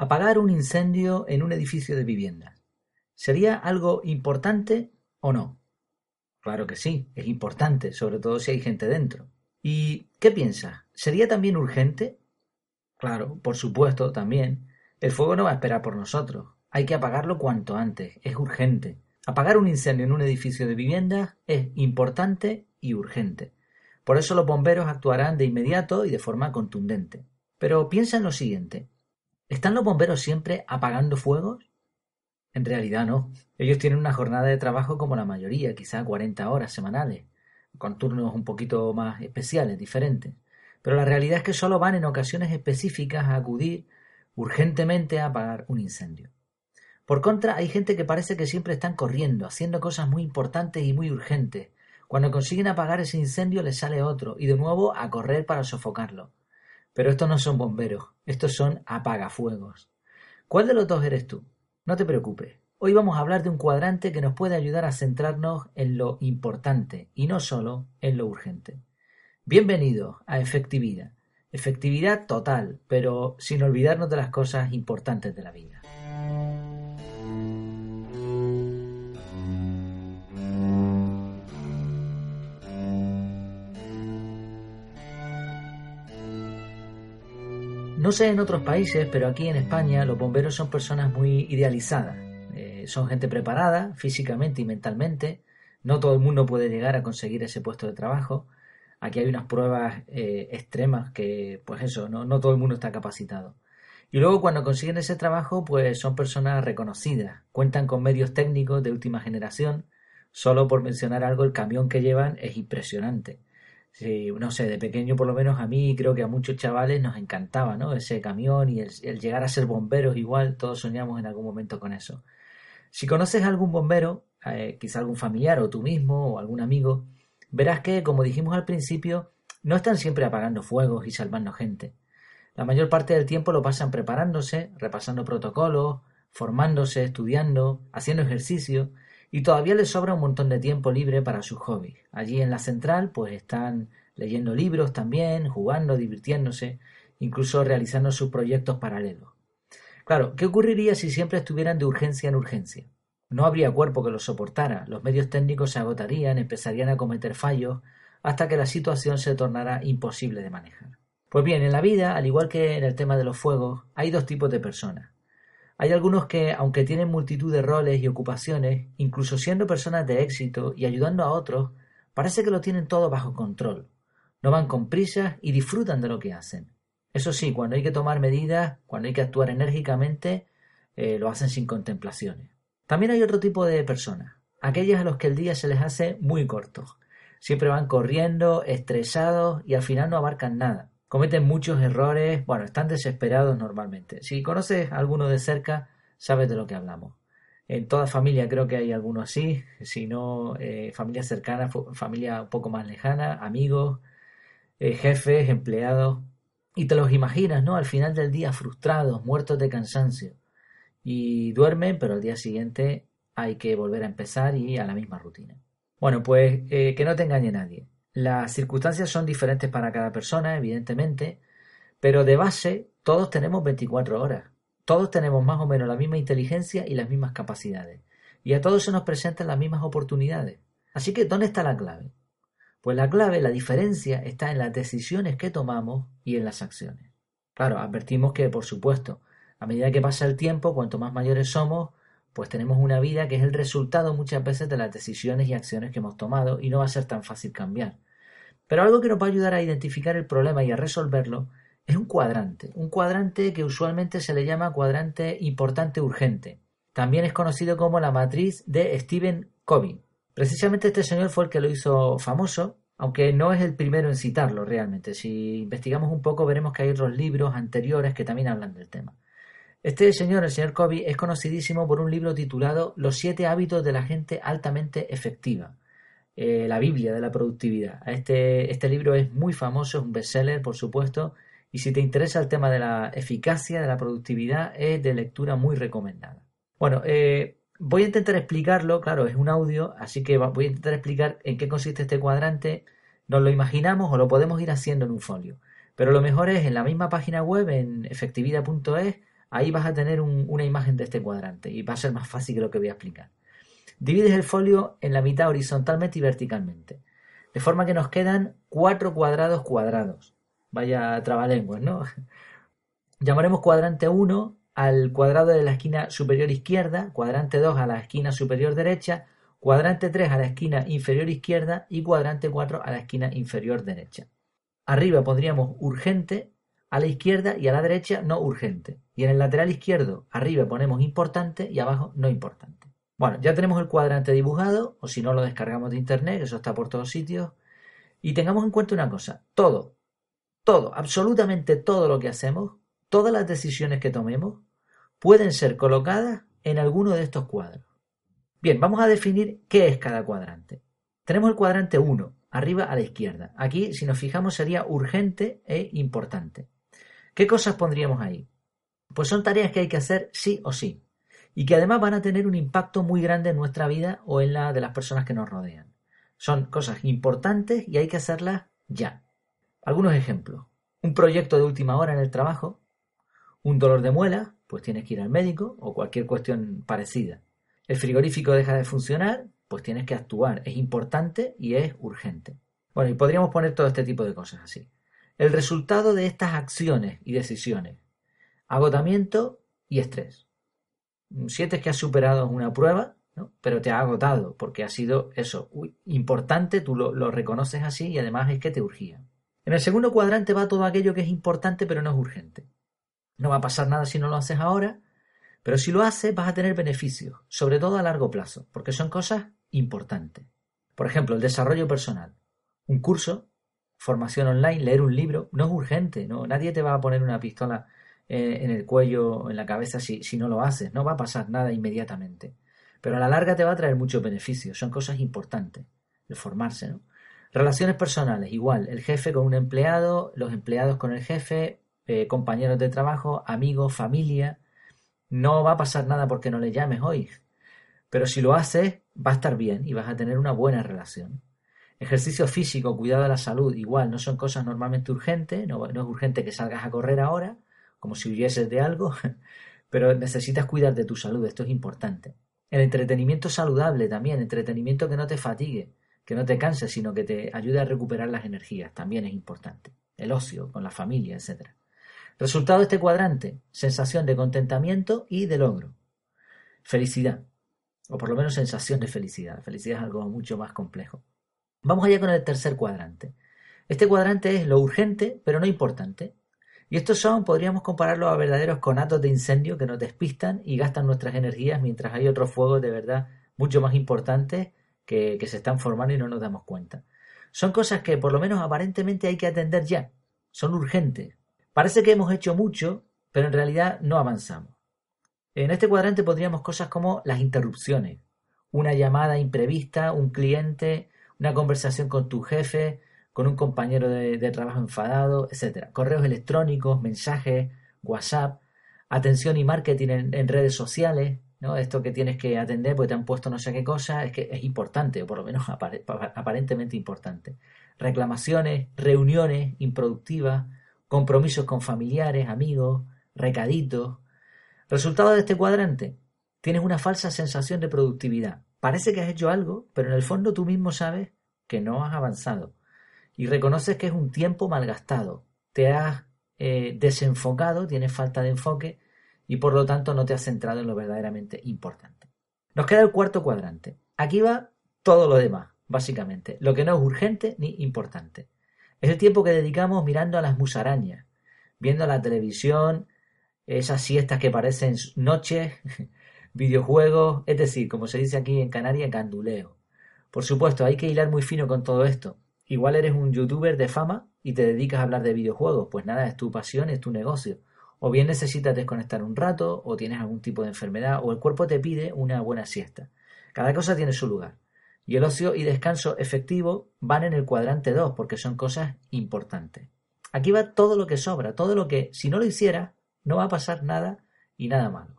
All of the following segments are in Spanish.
Apagar un incendio en un edificio de viviendas. ¿Sería algo importante o no? Claro que sí, es importante, sobre todo si hay gente dentro. ¿Y qué piensas? ¿Sería también urgente? Claro, por supuesto, también. El fuego no va a esperar por nosotros. Hay que apagarlo cuanto antes. Es urgente. Apagar un incendio en un edificio de viviendas es importante y urgente. Por eso los bomberos actuarán de inmediato y de forma contundente. Pero piensa en lo siguiente. ¿Están los bomberos siempre apagando fuegos? En realidad no. Ellos tienen una jornada de trabajo como la mayoría, quizá 40 horas semanales, con turnos un poquito más especiales, diferentes. Pero la realidad es que solo van en ocasiones específicas a acudir urgentemente a apagar un incendio. Por contra, hay gente que parece que siempre están corriendo, haciendo cosas muy importantes y muy urgentes. Cuando consiguen apagar ese incendio les sale otro, y de nuevo a correr para sofocarlo. Pero estos no son bomberos, estos son apagafuegos. ¿Cuál de los dos eres tú? No te preocupes. Hoy vamos a hablar de un cuadrante que nos puede ayudar a centrarnos en lo importante y no solo en lo urgente. Bienvenido a Efectividad. Efectividad total, pero sin olvidarnos de las cosas importantes de la vida. No sé en otros países, pero aquí en España los bomberos son personas muy idealizadas. Eh, son gente preparada físicamente y mentalmente. No todo el mundo puede llegar a conseguir ese puesto de trabajo. Aquí hay unas pruebas eh, extremas que, pues eso, no, no todo el mundo está capacitado. Y luego cuando consiguen ese trabajo, pues son personas reconocidas, cuentan con medios técnicos de última generación. Solo por mencionar algo, el camión que llevan es impresionante. Sí, no sé, de pequeño por lo menos a mí creo que a muchos chavales nos encantaba, ¿no? Ese camión y el, llegar a ser bomberos igual, todos soñamos en algún momento con eso. Si conoces a algún bombero, eh, quizá algún familiar o tú mismo o algún amigo, verás que, como dijimos al principio, no están siempre apagando fuegos y salvando gente. La mayor parte del tiempo lo pasan preparándose, repasando protocolos, formándose, estudiando, haciendo ejercicio y todavía les sobra un montón de tiempo libre para sus hobbies. Allí en la central pues están leyendo libros también, jugando, divirtiéndose, incluso realizando sus proyectos paralelos. Claro, ¿qué ocurriría si siempre estuvieran de urgencia en urgencia? No habría cuerpo que los soportara, los medios técnicos se agotarían, empezarían a cometer fallos, hasta que la situación se tornara imposible de manejar. Pues bien, en la vida, al igual que en el tema de los fuegos, hay dos tipos de personas. Hay algunos que, aunque tienen multitud de roles y ocupaciones, incluso siendo personas de éxito y ayudando a otros, parece que lo tienen todo bajo control. No van con prisas y disfrutan de lo que hacen. Eso sí, cuando hay que tomar medidas, cuando hay que actuar enérgicamente, eh, lo hacen sin contemplaciones. También hay otro tipo de personas, aquellas a los que el día se les hace muy corto. Siempre van corriendo, estresados y al final no abarcan nada cometen muchos errores, bueno, están desesperados normalmente. Si conoces a alguno de cerca, sabes de lo que hablamos. En toda familia creo que hay alguno así, si no, eh, familia cercana, familia un poco más lejana, amigos, eh, jefes, empleados, y te los imaginas, ¿no? Al final del día frustrados, muertos de cansancio. Y duermen, pero al día siguiente hay que volver a empezar y a la misma rutina. Bueno, pues eh, que no te engañe nadie. Las circunstancias son diferentes para cada persona, evidentemente, pero de base todos tenemos 24 horas. Todos tenemos más o menos la misma inteligencia y las mismas capacidades. Y a todos se nos presentan las mismas oportunidades. Así que, ¿dónde está la clave? Pues la clave, la diferencia, está en las decisiones que tomamos y en las acciones. Claro, advertimos que, por supuesto, a medida que pasa el tiempo, cuanto más mayores somos, pues tenemos una vida que es el resultado muchas veces de las decisiones y acciones que hemos tomado y no va a ser tan fácil cambiar. Pero algo que nos va a ayudar a identificar el problema y a resolverlo es un cuadrante, un cuadrante que usualmente se le llama cuadrante importante urgente. También es conocido como la matriz de Stephen Covey. Precisamente este señor fue el que lo hizo famoso, aunque no es el primero en citarlo realmente. Si investigamos un poco veremos que hay otros libros anteriores que también hablan del tema. Este señor, el señor Covey, es conocidísimo por un libro titulado Los siete hábitos de la gente altamente efectiva. Eh, la Biblia de la productividad. Este, este libro es muy famoso, es un bestseller, por supuesto, y si te interesa el tema de la eficacia, de la productividad, es de lectura muy recomendada. Bueno, eh, voy a intentar explicarlo, claro, es un audio, así que voy a intentar explicar en qué consiste este cuadrante. Nos lo imaginamos o lo podemos ir haciendo en un folio. Pero lo mejor es en la misma página web, en efectividad.es, ahí vas a tener una imagen de este cuadrante y va a ser más fácil que lo que voy a explicar. Divides el folio en la mitad horizontalmente y verticalmente, de forma que nos quedan cuatro cuadrados cuadrados. Vaya trabalenguas, ¿no? Llamaremos cuadrante 1 al cuadrado de la esquina superior izquierda, cuadrante 2 a la esquina superior derecha, cuadrante 3 a la esquina inferior izquierda y cuadrante 4 a la esquina inferior derecha. Arriba pondríamos urgente, a la izquierda y a la derecha no urgente. Y en el lateral izquierdo, arriba ponemos importante y abajo no importante. Bueno, ya tenemos el cuadrante dibujado, o si no lo descargamos de internet, eso está por todos sitios. Y tengamos en cuenta una cosa, todo, todo, absolutamente todo lo que hacemos, todas las decisiones que tomemos, pueden ser colocadas en alguno de estos cuadros. Bien, vamos a definir qué es cada cuadrante. Tenemos el cuadrante 1, arriba a la izquierda. Aquí, si nos fijamos, sería urgente e importante. ¿Qué cosas pondríamos ahí? Pues son tareas que hay que hacer sí o sí y que además van a tener un impacto muy grande en nuestra vida o en la de las personas que nos rodean. Son cosas importantes y hay que hacerlas ya. Algunos ejemplos. Un proyecto de última hora en el trabajo, un dolor de muela, pues tienes que ir al médico o cualquier cuestión parecida. El frigorífico deja de funcionar, pues tienes que actuar. Es importante y es urgente. Bueno, y podríamos poner todo este tipo de cosas así. El resultado de estas acciones y decisiones. Agotamiento y estrés. Sientes que has superado una prueba, ¿no? pero te ha agotado porque ha sido eso, importante, tú lo, lo reconoces así y además es que te urgía. En el segundo cuadrante va todo aquello que es importante pero no es urgente. No va a pasar nada si no lo haces ahora, pero si lo haces vas a tener beneficios, sobre todo a largo plazo, porque son cosas importantes. Por ejemplo, el desarrollo personal. Un curso, formación online, leer un libro, no es urgente, ¿no? Nadie te va a poner una pistola eh, en el cuello en la cabeza si, si no lo haces, no va a pasar nada inmediatamente. Pero a la larga te va a traer muchos beneficios, son cosas importantes, el formarse, ¿no? Relaciones personales, igual, el jefe con un empleado, los empleados con el jefe, eh, compañeros de trabajo, amigos, familia. No va a pasar nada porque no le llames hoy. Pero si lo haces, va a estar bien y vas a tener una buena relación. Ejercicio físico, cuidado de la salud, igual, no son cosas normalmente urgentes, no, no es urgente que salgas a correr ahora, como si huyeses de algo, pero necesitas cuidar de tu salud, esto es importante. El entretenimiento saludable también, entretenimiento que no te fatigue, que no te canse, sino que te ayude a recuperar las energías, también es importante. El ocio, con la familia, etc. Resultado de este cuadrante, sensación de contentamiento y de logro. Felicidad, o por lo menos sensación de felicidad. Felicidad es algo mucho más complejo. Vamos allá con el tercer cuadrante. Este cuadrante es lo urgente, pero no importante. Y estos son, podríamos compararlos a verdaderos conatos de incendio que nos despistan y gastan nuestras energías mientras hay otros fuegos de verdad mucho más importantes que, que se están formando y no nos damos cuenta. Son cosas que por lo menos aparentemente hay que atender ya. Son urgentes, Parece que hemos hecho mucho, pero en realidad no avanzamos. En este cuadrante pondríamos cosas como las interrupciones, una llamada imprevista, un cliente, una conversación con tu jefe, con un compañero de, trabajo enfadado, etc. Correos electrónicos, mensajes, WhatsApp, atención y marketing en, redes sociales, ¿no? Esto que tienes que atender porque te han puesto no sé qué cosa, es que es importante, o por lo menos aparentemente importante. Reclamaciones, reuniones improductivas, compromisos con familiares, amigos, recaditos. Resultado de este cuadrante, tienes una falsa sensación de productividad. Parece que has hecho algo, pero en el fondo tú mismo sabes que no has avanzado. Y reconoces que es un tiempo malgastado. Te has eh, desenfocado, tienes falta de enfoque y por lo tanto no te has centrado en lo verdaderamente importante. Nos queda el cuarto cuadrante. Aquí va todo lo demás, básicamente. Lo que no es urgente ni importante. Es el tiempo que dedicamos mirando a las musarañas, viendo la televisión, esas siestas que parecen noches, videojuegos, es decir, como se dice aquí en Canarias, canduleo. Por supuesto, hay que hilar muy fino con todo esto. Igual eres un youtuber de fama y te dedicas a hablar de videojuegos, pues nada, es tu pasión, es tu negocio. O bien necesitas desconectar un rato, o tienes algún tipo de enfermedad, o el cuerpo te pide una buena siesta. Cada cosa tiene su lugar. Y el ocio y descanso efectivo van en el cuadrante 2 porque son cosas importantes. Aquí va todo lo que sobra, todo lo que si no lo hiciera no va a pasar nada y nada malo.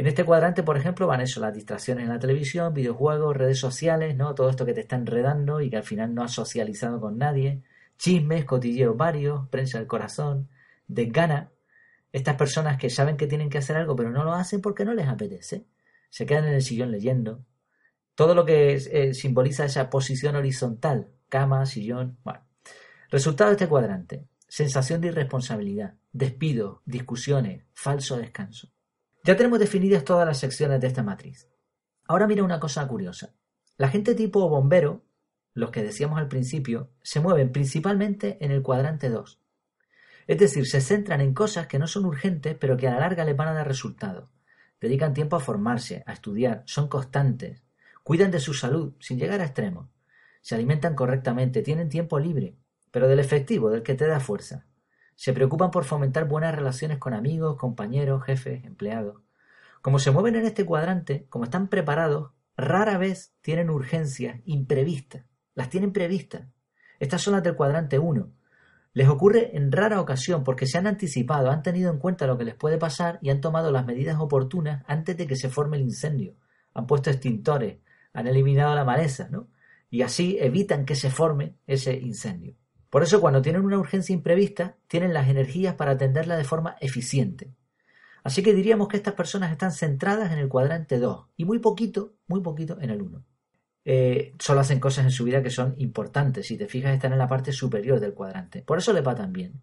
En este cuadrante, por ejemplo, van eso, las distracciones en la televisión, videojuegos, redes sociales, ¿no? Todo esto que te está enredando y que al final no has socializado con nadie, chismes, cotilleos varios, prensa del corazón, desgana, Estas personas que saben que tienen que hacer algo pero no lo hacen porque no les apetece. Se quedan en el sillón leyendo. Todo lo que eh, simboliza esa posición horizontal, cama, sillón. Bueno. Resultado de este cuadrante. Sensación de irresponsabilidad, despido, discusiones, falso descanso. Ya tenemos definidas todas las secciones de esta matriz. Ahora mira una cosa curiosa. La gente tipo bombero, los que decíamos al principio, se mueven principalmente en el cuadrante 2. Es decir, se centran en cosas que no son urgentes, pero que a la larga les van a dar resultados. Dedican tiempo a formarse, a estudiar, son constantes, cuidan de su salud sin llegar a extremos, se alimentan correctamente, tienen tiempo libre, pero del efectivo, del que te da fuerza. Se preocupan por fomentar buenas relaciones con amigos, compañeros, jefes, empleados. Como se mueven en este cuadrante, como están preparados, rara vez tienen urgencias imprevistas. Las tienen previstas. Estas son las del cuadrante 1, les ocurre en rara ocasión porque se han anticipado, han tenido en cuenta lo que les puede pasar y han tomado las medidas oportunas antes de que se forme el incendio. Han puesto extintores, han eliminado la maleza, ¿no? Y así evitan que se forme ese incendio. Por eso cuando tienen una urgencia imprevista, tienen las energías para atenderla de forma eficiente. Así que diríamos que estas personas están centradas en el cuadrante 2 y muy poquito, muy poquito en el 1. Eh, solo hacen cosas en su vida que son importantes. Si te fijas, están en la parte superior del cuadrante. Por eso le va tan bien.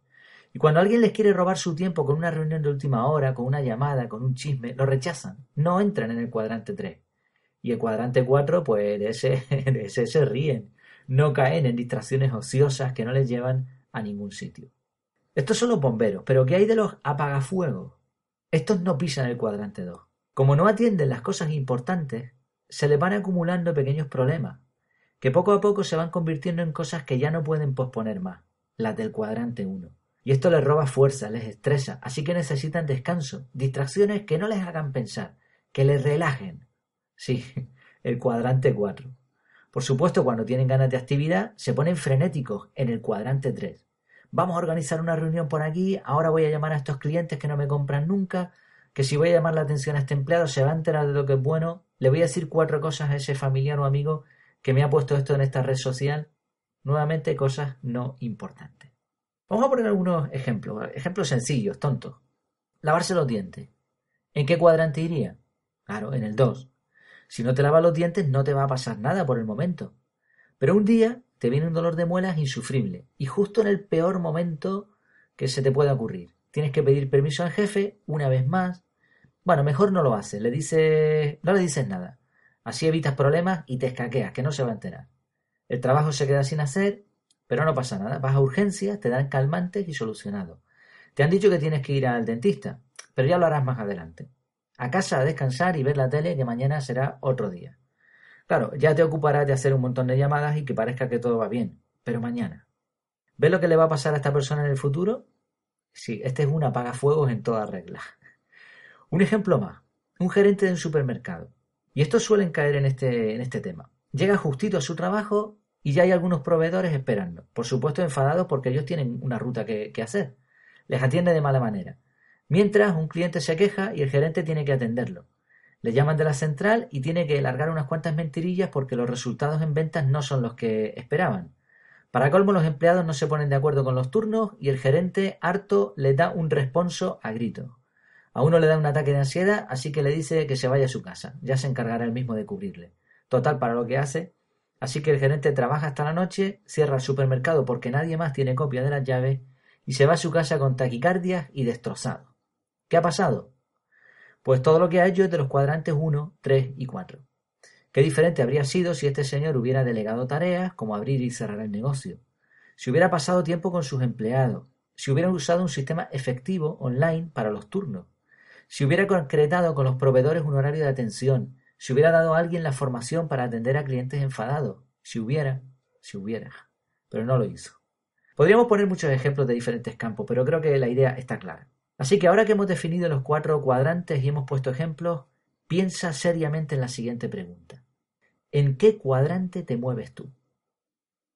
Y cuando alguien les quiere robar su tiempo con una reunión de última hora, con una llamada, con un chisme, lo rechazan. No entran en el cuadrante 3. Y el cuadrante 4, pues ese, de ese se ríen. No caen en distracciones ociosas que no les llevan a ningún sitio. Estos son los bomberos, pero ¿qué hay de los apagafuegos? Estos no pisan el cuadrante 2. Como no atienden las cosas importantes, se le van acumulando pequeños problemas, que poco a poco se van convirtiendo en cosas que ya no pueden posponer más, las del cuadrante 1. Y esto les roba fuerza, les estresa, así que necesitan descanso, distracciones que no les hagan pensar, que les relajen. Sí, el cuadrante 4. Por supuesto, cuando tienen ganas de actividad, se ponen frenéticos en el cuadrante 3. Vamos a organizar una reunión por aquí, ahora voy a llamar a estos clientes que no me compran nunca, que si voy a llamar la atención a este empleado se va a enterar de lo que es bueno, le voy a decir cuatro cosas a ese familiar o amigo que me ha puesto esto en esta red social. Nuevamente cosas no importantes. Vamos a poner algunos ejemplos, ejemplos sencillos, tontos. Lavarse los dientes. ¿En qué cuadrante iría? Claro, en el 2. Si no te lavas los dientes no te va a pasar nada por el momento. Pero un día te viene un dolor de muelas insufrible y justo en el peor momento que se te pueda ocurrir. Tienes que pedir permiso al jefe una vez más, bueno, mejor no lo haces, le dices, no le dices nada. Así evitas problemas y te escaqueas, que no se va a enterar. El trabajo se queda sin hacer, pero no pasa nada. Vas a urgencias, te dan calmantes y solucionado. Te han dicho que tienes que ir al dentista, pero ya lo harás más adelante. A casa a descansar y ver la tele, que mañana será otro día. Claro, ya te ocuparás de hacer un montón de llamadas y que parezca que todo va bien, pero mañana. ¿Ves lo que le va a pasar a esta persona en el futuro? Sí, este es un apagafuegos en toda regla. Un ejemplo más, un gerente de un supermercado. Y estos suelen caer en este, en este tema. Llega justito a su trabajo y ya hay algunos proveedores esperando. Por supuesto enfadados porque ellos tienen una ruta que, que hacer. Les atiende de mala manera. Mientras un cliente se queja y el gerente tiene que atenderlo. Le llaman de la central y tiene que largar unas cuantas mentirillas porque los resultados en ventas no son los que esperaban. Para colmo, los empleados no se ponen de acuerdo con los turnos y el gerente, harto, le da un responso a grito. A uno le da un ataque de ansiedad, así que le dice que se vaya a su casa. Ya se encargará él mismo de cubrirle. Total, para lo que hace. Así que el gerente trabaja hasta la noche, cierra el supermercado porque nadie más tiene copia de las llaves y se va a su casa con taquicardias y destrozado. ¿Qué ha pasado? Pues todo lo que ha hecho es de los cuadrantes 1, 3 y 4. Qué diferente habría sido si este señor hubiera delegado tareas como abrir y cerrar el negocio, si hubiera pasado tiempo con sus empleados, si hubiera usado un sistema efectivo online para los turnos, si hubiera concretado con los proveedores un horario de atención, si hubiera dado a alguien la formación para atender a clientes enfadados, si hubiera, si hubiera, pero no lo hizo. Podríamos poner muchos ejemplos de diferentes campos, pero creo que la idea está clara. Así que ahora que hemos definido los cuatro cuadrantes y hemos puesto ejemplos, piensa seriamente en la siguiente pregunta. ¿En qué cuadrante te mueves tú?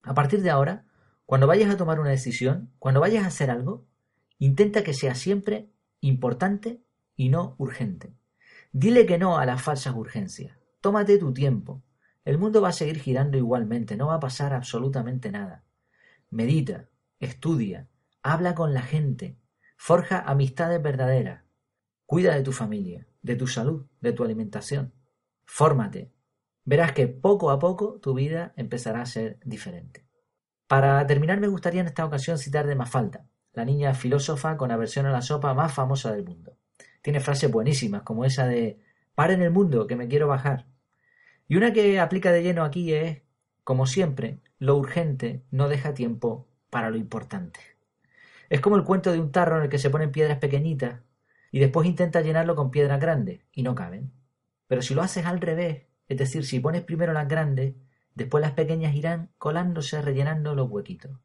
A partir de ahora, cuando vayas a tomar una decisión, cuando vayas a hacer algo, intenta que sea siempre importante y no urgente. Dile que no a las falsas urgencias. Tómate tu tiempo. El mundo va a seguir girando igualmente, no va a pasar absolutamente nada. Medita, estudia, habla con la gente, Forja amistades verdaderas. Cuida de tu familia, de tu salud, de tu alimentación. Fórmate. Verás que poco a poco tu vida empezará a ser diferente. Para terminar me gustaría en esta ocasión citar de Mafalda, la niña filósofa con aversión a la sopa más famosa del mundo. Tiene frases buenísimas como esa de en el mundo, que me quiero bajar. Y una que aplica de lleno aquí es, como siempre, lo urgente no deja tiempo para lo importante. Es como el cuento de un tarro en el que se ponen piedras pequeñitas y después intenta llenarlo con piedras grandes y no caben. Pero si lo haces al revés, es decir, si pones primero las grandes, después las pequeñas irán colándose, rellenando los huequitos.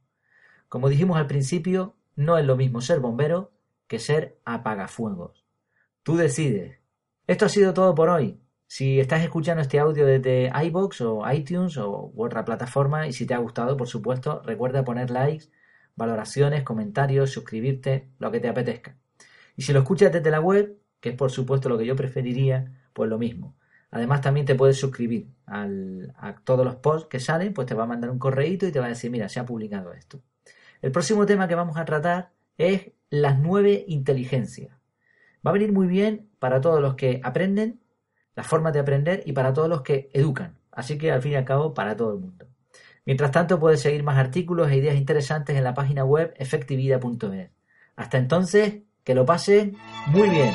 Como dijimos al principio, no es lo mismo ser bombero que ser apagafuegos. Tú decides. Esto ha sido todo por hoy. Si estás escuchando este audio desde iBox o iTunes o otra plataforma y si te ha gustado, por supuesto, recuerda poner likes, valoraciones, comentarios, suscribirte, lo que te apetezca. Y si lo escuchas desde la web, que es por supuesto lo que yo preferiría, pues lo mismo. Además también te puedes suscribir a todos los posts que salen, pues te va a mandar un correíto y te va a decir, mira, se ha publicado esto. El próximo tema que vamos a tratar es las nueve inteligencias. Va a venir muy bien para todos los que aprenden, las formas de aprender y para todos los que educan. Así que al fin y al cabo para todo el mundo. Mientras tanto puedes seguir más artículos e ideas interesantes en la página web efectividad.es. Hasta entonces, que lo pasen muy bien.